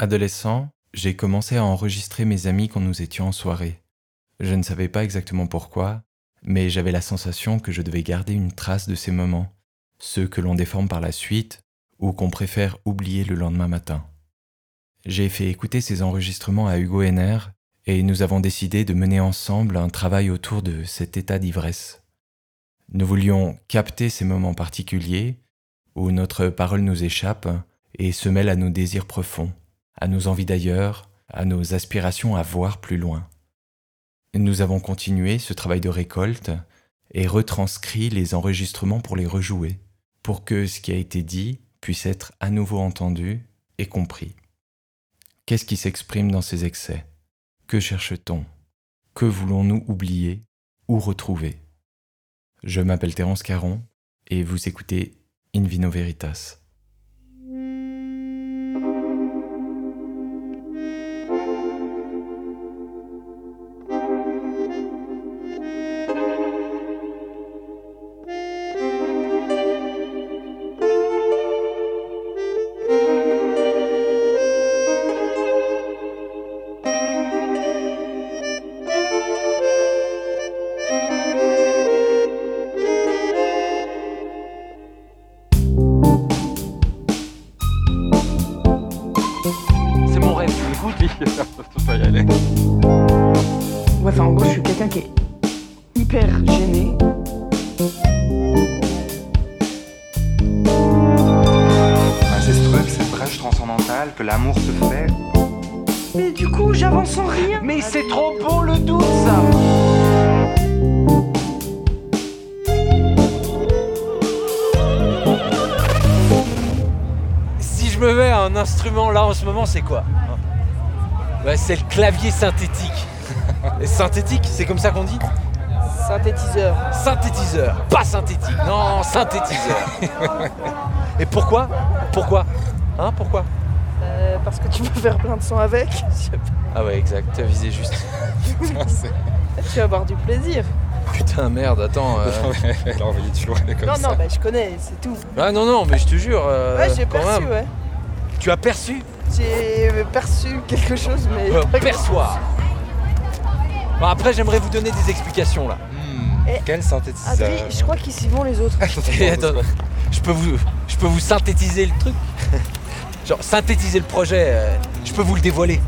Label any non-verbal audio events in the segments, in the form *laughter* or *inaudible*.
Adolescent, j'ai commencé à enregistrer mes amis quand nous étions en soirée. Je ne savais pas exactement pourquoi, mais j'avais la sensation que je devais garder une trace de ces moments, ceux que l'on déforme par la suite ou qu'on préfère oublier le lendemain matin. J'ai fait écouter ces enregistrements à Hugo Henner et nous avons décidé de mener ensemble un travail autour de cet état d'ivresse. Nous voulions capter ces moments particuliers où notre parole nous échappe et se mêle à nos désirs profonds, à nos envies d'ailleurs, à nos aspirations à voir plus loin. Nous avons continué ce travail de récolte et retranscrit les enregistrements pour les rejouer, pour que ce qui a été dit puisse être à nouveau entendu et compris. Qu'est-ce qui s'exprime dans ces excès? Que cherche-t-on? Que voulons-nous oublier ou retrouver? Je m'appelle Terence Caron et vous écoutez In Vino Veritas. Instrument là en ce moment, c'est quoi Ouais, c'est le clavier synthétique. *laughs* Et synthétique, c'est comme ça qu'on dit Synthétiseur. Synthétiseur, pas synthétique, non, synthétiseur. Et pourquoi? Pourquoi? Hein, pourquoi? Euh, parce que tu peux faire plein de sons avec. Ah ouais, exact, t'as visé juste. *laughs* Tu vas avoir du plaisir. Putain, merde, attends. euh, Elle a envoyé comme non, ça. non, bah je connais, c'est tout. Ah non, non, mais je te jure. euh, ouais, j'ai perçu, même. ouais. Tu as perçu J'ai perçu quelque chose, mais. Euh, Perçois Bon, après, j'aimerais vous donner des explications là. Hmm, Eh, Quel synthétiseur. Je crois qu'ils s'y vont les autres. *laughs* Attends, je peux vous, je peux vous synthétiser le truc. *laughs* Genre synthétiser le projet. euh, je peux vous le dévoiler.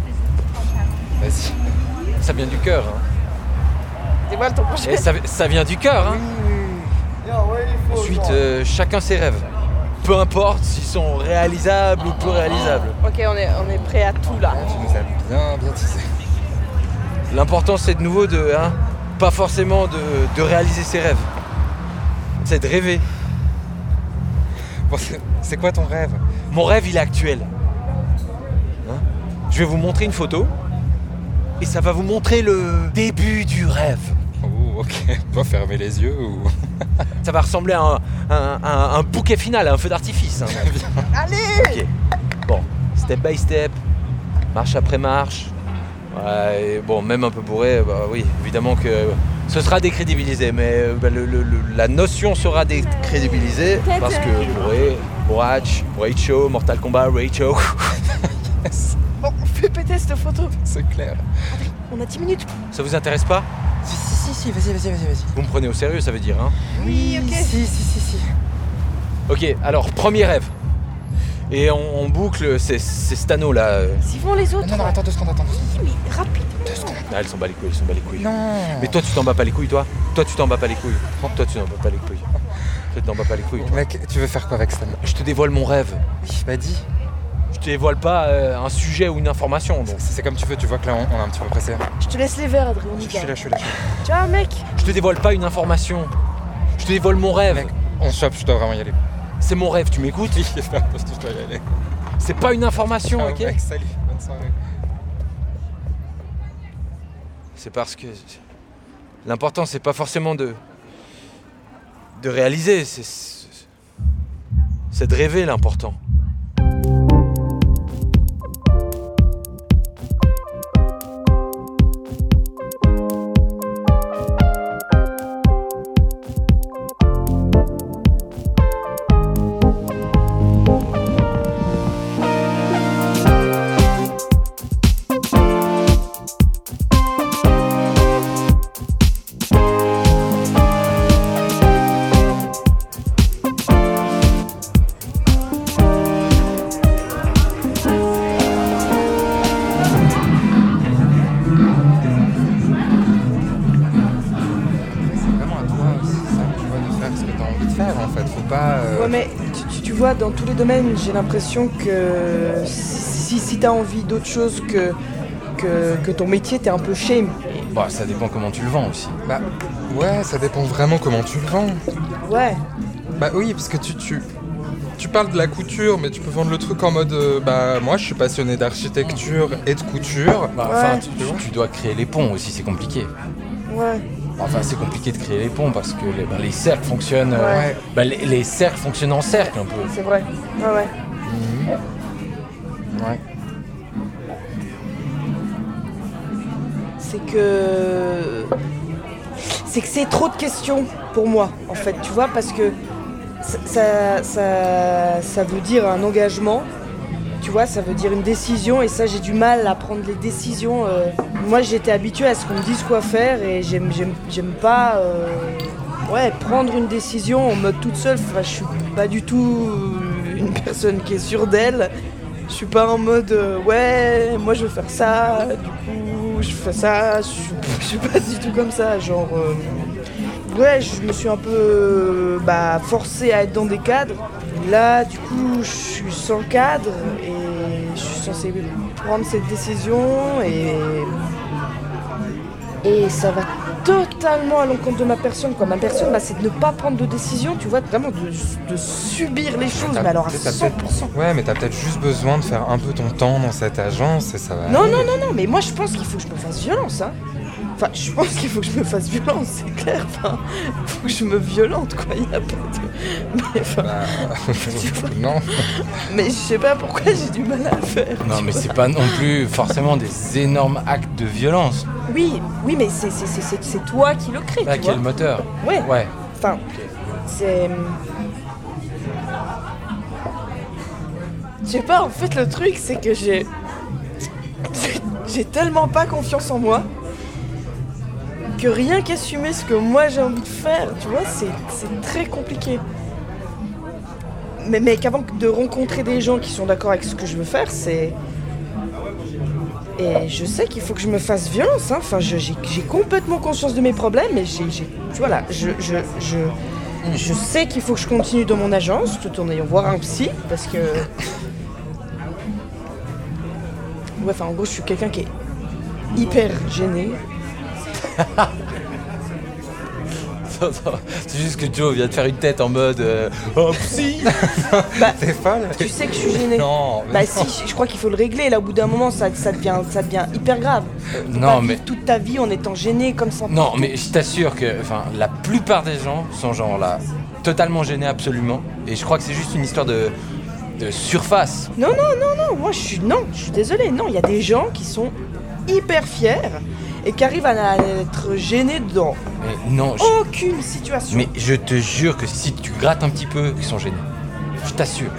Vas-y. Ça vient du cœur. Hein. Dévoile ton projet. Et ça, ça vient du cœur. Hein. Ensuite, euh, chacun ses rêves. Peu importe s'ils sont réalisables ou peu réalisables. Ok, on est, on est prêt à tout là. Tu nous as bien, bien tissé. L'important c'est de nouveau de, hein, pas forcément de, de réaliser ses rêves. C'est de rêver. Bon, c'est- c'est quoi ton rêve? Mon rêve il est actuel. Hein? Je vais vous montrer une photo et ça va vous montrer le début du rêve. Oh, ok. *laughs* Pas fermer les yeux ou. Ça va ressembler à un, un- un- un bouquet final, un feu d'artifice. hein. *laughs* Allez. Bon, step by step, marche après marche. Ouais, et bon, même un peu bourré, bah oui, évidemment que ce sera décrédibilisé, mais euh, bah, le- le- le- la notion sera décrédibilisée parce que bourré, bourrach, Rage Show, Mortal Kombat, Rage Show. *laughs* Bon, fais péter cette photo. C'est clair. On a 10 minutes. Ça vous intéresse pas? Si, si, si, si, vas-y, vas-y, vas-y, vas-y. Vous me prenez au sérieux, ça veut dire, hein Oui, ok. Si, si, si, si. Ok, alors, premier rêve. Et on, on boucle, c'est c'est cet anneau là. euh. S'y vont les autres. Non, non, attends deux secondes, attends deux secondes. Mais rapide. Deux secondes. Ah, elles s'en bat les couilles, elles s'en bat les couilles. Non. Mais toi, tu t'en bats pas les couilles, toi Toi, tu t'en bats pas les couilles. Toi, tu t'en bats pas les couilles. Toi, tu t'en bats pas les couilles. toi. Mec, tu veux faire quoi avec Stan Je te dévoile mon rêve. Oui, bah dis. Je te dévoile pas euh, un sujet ou une information. Donc. C'est comme tu veux, tu vois que là on, on est un petit peu pressé. Je te laisse les verres, Adri, on y Je suis là, je suis là. Ciao, mec. Je te dévoile pas une information. Je te dévoile mon rêve. Mec, on chope, je dois vraiment y aller. C'est mon rêve, tu m'écoutes *laughs* Oui, je dois y aller. C'est pas une information, Ciao, ok mec, salut, bonne soirée. C'est parce que l'important c'est pas forcément de de réaliser, c'est c'est de rêver l'important. Dans tous les domaines, j'ai l'impression que si, si t'as envie d'autre chose que, que, que ton métier, t'es un peu shame. Bah, ça dépend comment tu le vends aussi. Bah, ouais, ça dépend vraiment comment tu le vends. Ouais. Bah oui, parce que tu, tu, tu parles de la couture, mais tu peux vendre le truc en mode euh, bah moi je suis passionné d'architecture et de couture. Bah, Ouais. Enfin, tu, tu- tu dois créer les ponts aussi, c'est compliqué. Ouais. Enfin, c'est compliqué de créer les ponts parce que les, bah, les cercles fonctionnent. euh, Ouais. bah, les, les cercles fonctionnent en cercle un peu. C'est vrai. Ouais, ouais. Ouais. c'est que c'est que c'est trop de questions pour moi en fait tu vois parce que ça, ça, ça veut dire un engagement tu vois ça veut dire une décision et ça j'ai du mal à prendre les décisions euh. moi j'étais habituée à ce qu'on me dise quoi faire et j'aime pas euh, ouais prendre une décision en mode toute seule enfin, je suis pas du tout euh, une personne qui est sûre d'elle je suis pas en mode ouais, moi je veux faire ça, du coup je fais ça, je je suis pas du tout comme ça, genre ouais, je me suis un peu bah, forcée à être dans des cadres. Là, du coup, je suis sans cadre et suis censée prendre cette décision et et ça va totalement à l'encontre de ma personne. Quoi. Ma personne, bah, c'est de ne pas prendre de décision, tu vois, vraiment de, de subir les choses, mais alors à t'as 100%. peut-être- Ouais, mais t'as peut-être juste besoin de faire un peu ton temps dans cette agence et ça va. Non, aller. non, non, non, mais moi je pense qu'il faut que je me fasse violence, hein. Enfin, je pense qu'il faut que je me fasse violence, c'est clair. Enfin, faut que je me violente, quoi. Il y a pas de. Mais, enfin, Bah, *laughs* non. mais je sais pas pourquoi j'ai du mal à le faire. Non, mais c'est pas non plus forcément des énormes actes de violence. Oui, oui, mais c'est, c'est, c'est, c'est- c'est toi qui le crée, Là, tu qui est vois. le moteur Ouais. Ouais. Enfin, c'est. Je sais pas, en fait, le truc, c'est que j'ai- J'ai tellement pas confiance en moi que rien qu'assumer ce que moi j'ai envie de faire, tu vois, c'est très compliqué. Mais, mais qu'avant de rencontrer des gens qui sont d'accord avec ce que je veux faire, c'est. Et je sais qu'il faut que je me fasse violence, hein. Enfin, j'ai complètement conscience de mes problèmes et j'ai. j'ai- Tu vois là, je. je, je je sais qu'il faut que je continue dans mon agence tout en ayant voir un psy parce que. Ouais, enfin en gros, je suis quelqu'un qui est hyper gêné. *laughs* C'est juste que Joe vient de faire une tête en mode euh, Oh psy *laughs* T'es folle Tu sais que je suis gênée. Non, mais Bah non. si, je crois qu'il faut le régler. Là, au bout d'un moment, ça, ça, devient, ça devient hyper grave. Faut Non, pas mais- vivre toute ta vie en étant gêné comme ça. Non, mais je t'assure que enfin, la plupart des gens sont genre là, totalement gênés absolument. Et je crois que c'est juste une histoire de, de surface. Non, non, non, non. Moi, je suis non. Je suis désolée. Non, il y a des gens qui sont hyper fiers et qui arrivent à être gênés dans Mais non, je- aucune situation. mais je te jure que si tu grattes un petit peu, ils sont gênés. Je t'assure.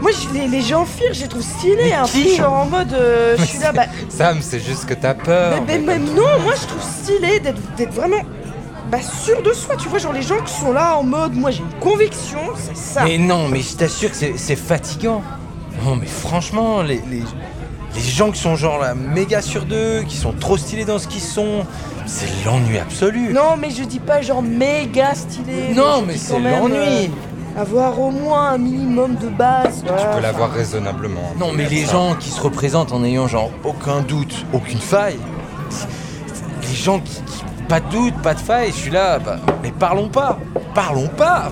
Moi, je, les, les gens fiers, je les trouve stylés. Mais Un qui peu genre en mode, euh, je suis là, bah, Sam, c'est juste que t'as peur. Mais, mais- mais non, moi je trouve stylé d'être vraiment bah, sûr de soi. Tu vois, genre les gens qui sont là en mode, moi j'ai une conviction, c'est ça. Mais non, mais je t'assure que c'est- c'est fatigant. Non, mais franchement, les, les, les gens qui sont genre là méga sur d'eux, qui sont trop stylés dans ce qu'ils sont, c'est l'ennui absolu. Non, mais je dis pas genre méga stylé. Non, mais c'est l'ennui. euh, avoir au moins un minimum de base. Tu peux l'avoir raisonnablement. Non, mais les Ça. gens qui se représentent en ayant genre aucun doute, aucune faille, les gens qui, qui- pas de doute, pas de faille, je suis là, bah, mais parlons pas, parlons pas.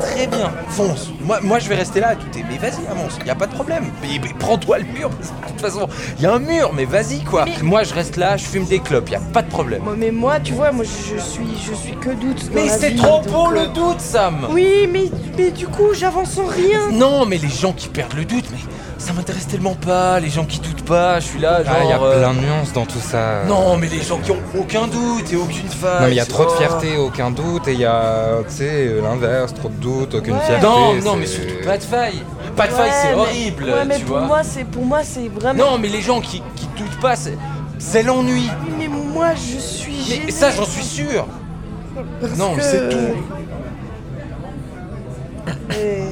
Très bien, fonce. Moi, moi, je vais rester là à douter. Mais vas-y, avance, y a pas de problème. Mais, mais prends-toi le mur. parce que De toute façon, y a un mur, mais vas-y quoi. Mais- Moi, je reste là, je fume des clopes, y a pas de problème. Moi, mais moi, tu vois, moi je suis, je suis que doute. dans Mais c'est trop beau euh, le doute, Sam. Oui, mais, mais du coup, j'avance en rien. Non, mais les gens qui perdent le doute, mais ça m'intéresse tellement pas. Les gens qui doutent pas, je suis là, genre. Ah, il y a euh, plein de nuances dans tout ça. Non, mais les gens qui ont aucun doute et aucune faille. Non, mais il y a trop de fierté, aucun doute, et il y a, tu sais, l'inverse, trop de doute, aucune Ouais. fierté. Non, non, c'est- mais surtout pas de faille. Pas de faille, c'est horrible, Ouais, mais tu pour vois. moi, c'est pour moi, c'est vraiment. Non, mais les gens qui, qui doutent pas, c'est, c'est l'ennui. Mais moi, je suis gênée. Mais ça, j'en suis sûr. parce non, mais que- c'est tout. Et-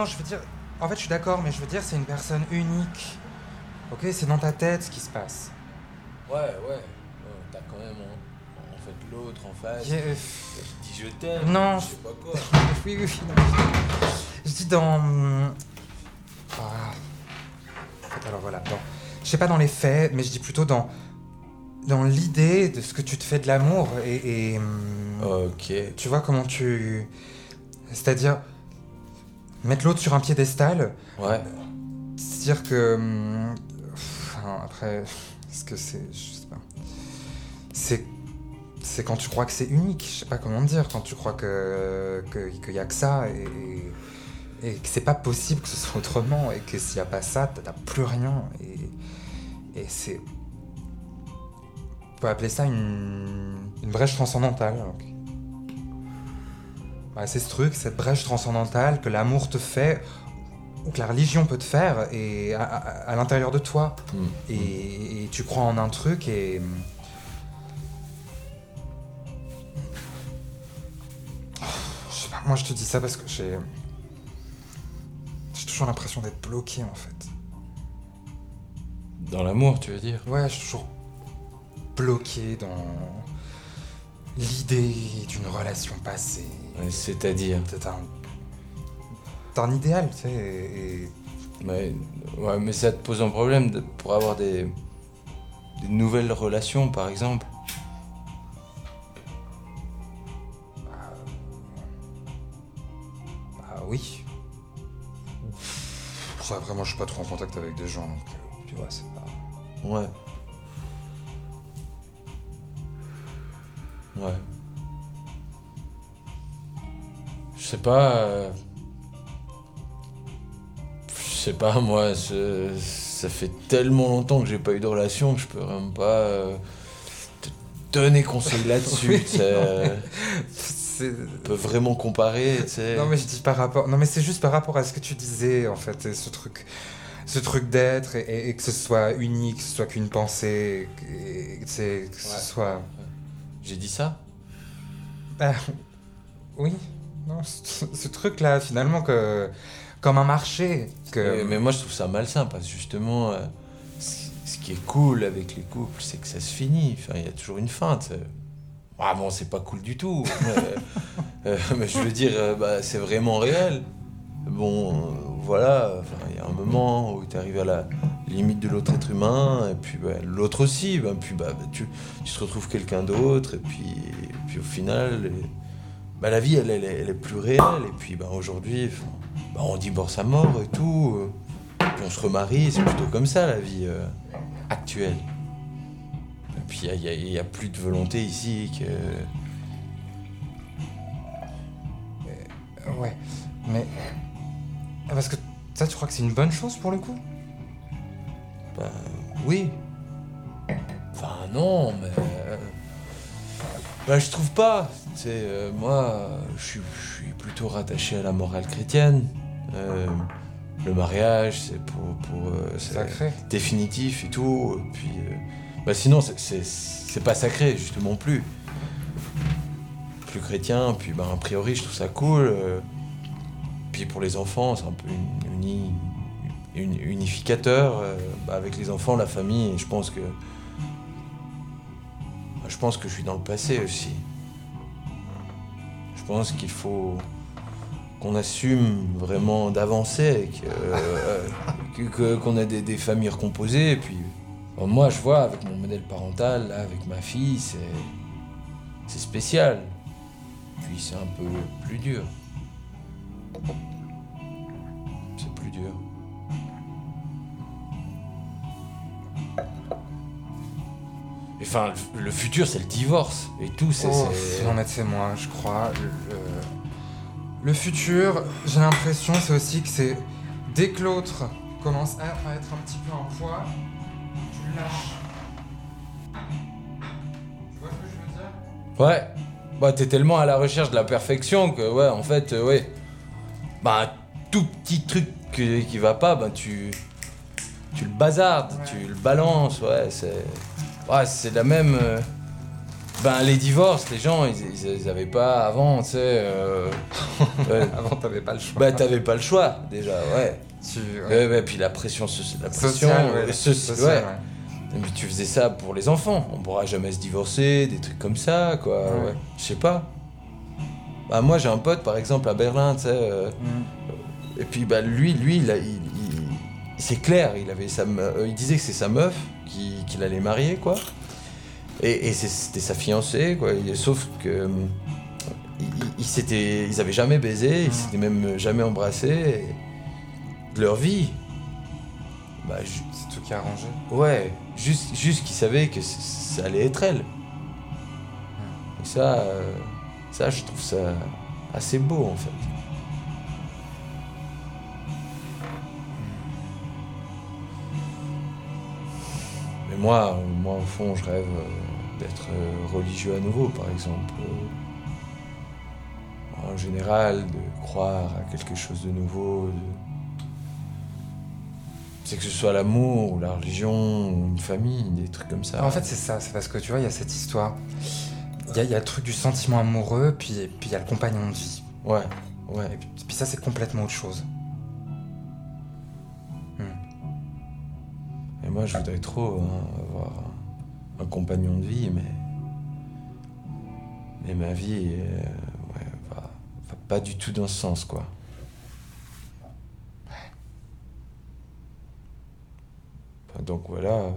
Non, je veux dire. En fait, je suis d'accord, mais je veux dire, c'est une personne unique. Ok, c'est dans ta tête ce qui se passe. Ouais, ouais. T'as quand même en, en fait l'autre en face. Euh, Je dis je t'aime. Non. Je sais pas quoi. *laughs* oui, oui, oui. non, je dis dans. Ah. En fait, alors voilà, dans. Je sais pas dans les faits, mais je dis plutôt dans. Dans l'idée de ce que tu te fais de l'amour et. et, hum, Ok. Tu vois comment tu. C'est-à-dire. Mettre l'autre sur un piédestal, Ouais. c'est dire que. hum, Enfin, après. *laughs* Est-ce que c'est. Je sais pas. C'est. C'est quand tu crois que c'est unique, je sais pas comment dire, quand tu crois que que- qu'il y a que ça et, et, et que c'est pas possible que ce soit autrement et que s'il y a pas ça, t'as t'as plus rien et, et c'est. On peut appeler ça une, une brèche transcendantale. Bah, c'est ce truc, cette brèche transcendantale que l'amour te fait ou que la religion peut te faire et à, à- à l'intérieur de toi. Et, et tu crois en un truc et. Je sais pas, moi je te dis ça parce que j'ai. J'ai toujours l'impression d'être bloqué en fait. Dans l'amour, tu veux dire? Ouais, je suis toujours bloqué dans l'idée d'une relation passée. C'est-à-dire C'est un. C'est un idéal, tu sais, et. Ouais, ouais, mais ça te pose un problème de- pour avoir des, des nouvelles relations, par exemple. Bah oui. Ça, vraiment, je suis pas trop en contact avec des gens, donc euh, tu vois, c'est pas. Ouais. Ouais. Sais pas. euh, Je sais pas, moi, ça fait tellement longtemps que j'ai pas eu de relation que je peux même pas euh, te donner conseil là-dessus. Oui, euh. On peut vraiment comparer, tu sais. Non mais je dis par rapport. Non mais c'est juste par rapport à ce que tu disais en fait, ce truc, ce truc d'être et, et- et que ce soit unique, que ce soit qu'une pensée, et, que ce Ouais. soit. J'ai dit ça? Bah, oui. Non, ce, ce truc-là finalement que comme un marché. Que. Mais, mais moi je trouve ça malsain parce que justement, euh, ce qui est cool avec les couples, c'est que ça se finit. Enfin, il y a toujours une sais. Ah bon, c'est pas cool du tout. mais, *laughs* euh, mais je veux dire, euh, bah, c'est vraiment réel. Bon, euh, voilà, il y a un moment où tu arrives à la limite de l'autre être humain, et puis bah, l'autre aussi, bah, puis bah, bah, tu, tu te retrouves quelqu'un d'autre, et puis, et puis au final, et- bah, la vie elle, elle est- elle est plus réelle, et puis bah, aujourd'hui, bah, on divorce à mort et tout, puis on se remarie, c'est plutôt comme ça la vie euh, actuelle. Et puis il n'y a plus de volonté ici que. Euh, Ouais. Mais Ah, parce que ça, tu crois que c'est une bonne chose pour le coup? Bah oui. Enfin non, mais. euh, Bah je trouve pas. Euh, moi, je suis, je suis plutôt rattaché à la morale chrétienne. Euh, le mariage, c'est pour. pour euh, c'est Sacré. définitif et tout. Et puis. bah sinon, c'est- pas sacré, justement plus. Plus chrétien, puis bah, a priori, je trouve ça cool. puis pour les enfants, c'est un peu une, uni- une- unificateur euh, bah, avec les enfants, la famille. Et je pense que. Je pense que je suis dans le passé aussi. Je pense qu'il faut qu'on assume vraiment d'avancer, et *laughs* que, qu'on a des, des familles recomposées. Et puis, bon, moi, je vois avec mon modèle parental, là, avec ma fille, c'est spécial. Puis c'est un peu plus dur. C'est plus dur. Enfin, le- futur, c'est le divorce et tout. c'est Oh, non mais c'est moi, je crois. Le, le- le futur, j'ai l'impression, c'est aussi que c'est dès que l'autre commence à, à être un petit peu un poids, tu le lâches. Tu vois ce que je veux dire? Ouais. Bah, t'es tellement à la recherche de la perfection que, ouais, en fait, euh, ouais. Bah, un tout petit truc que- qui va pas, bah, tu. Tu le bazardes, Ouais. tu le balances, ouais, c'est. Ouais, c'est la même. euh, Ben, les divorces, les gens, ils, ils, ils avaient pas avant, tu sais. euh, *laughs* ouais. Avant, t'avais pas le choix. Bah, t'avais pas le choix, déjà, ouais. Tu- Ouais, ouais, puis la pression, la pression Social, ouais, la- soci- social, ouais. ouais. Et puis tu faisais ça pour les enfants. On pourra jamais se divorcer, des trucs comme ça, quoi. Je sais pas. Bah, moi, j'ai un pote, par exemple, à Berlin, tu sais. euh, Mm. et puis, bah, lui, lui, il, a- il- il- c'est clair, il, avait sa me- il disait que c'est sa meuf qui- qu'il allait marier, quoi. Et, c'était sa fiancée, quoi. Et sauf que. euh, Ils, ils, s'étaient- ils avaient jamais baisé, ils s'étaient même jamais embrassés. de leur vie. Bah, C'est tout qui est arrangé. Ouais, juste, juste qu'ils savaient que ça allait être elle. Et ça, euh, ça, je trouve ça assez beau en fait. Mais moi, moi au fond, je rêve euh, d'être euh, religieux à nouveau, par exemple. Euh, En général, de croire à quelque chose de nouveau. de- C'est que ce soit l'amour, ou la religion, ou une famille, des trucs comme ça. En fait, c'est ça. C'est parce que tu vois, il y a cette histoire. Il y, a- il y a le truc du sentiment amoureux, puis puis il y a le compagnon de vie. Ouais, ouais. Et puis, puis ça, c'est complètement autre chose. Et moi, je voudrais trop hein, avoir un, un compagnon de vie, mais. Mais ma vie, euh, ouais, va, va pas du tout dans ce sens, quoi. Donc voilà.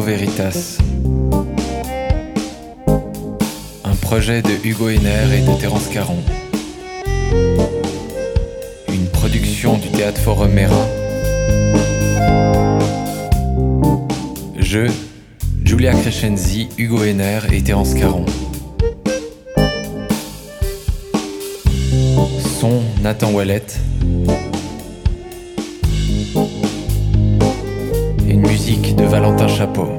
Veritas. Un projet de Hugo Henner et de Terence Caron. Une production du Théâtre Forum Mera. Jeu Giulia Crescenzi, Hugo Henner et Terence Caron. Son Nathan Wallet. Valentin Chapeau.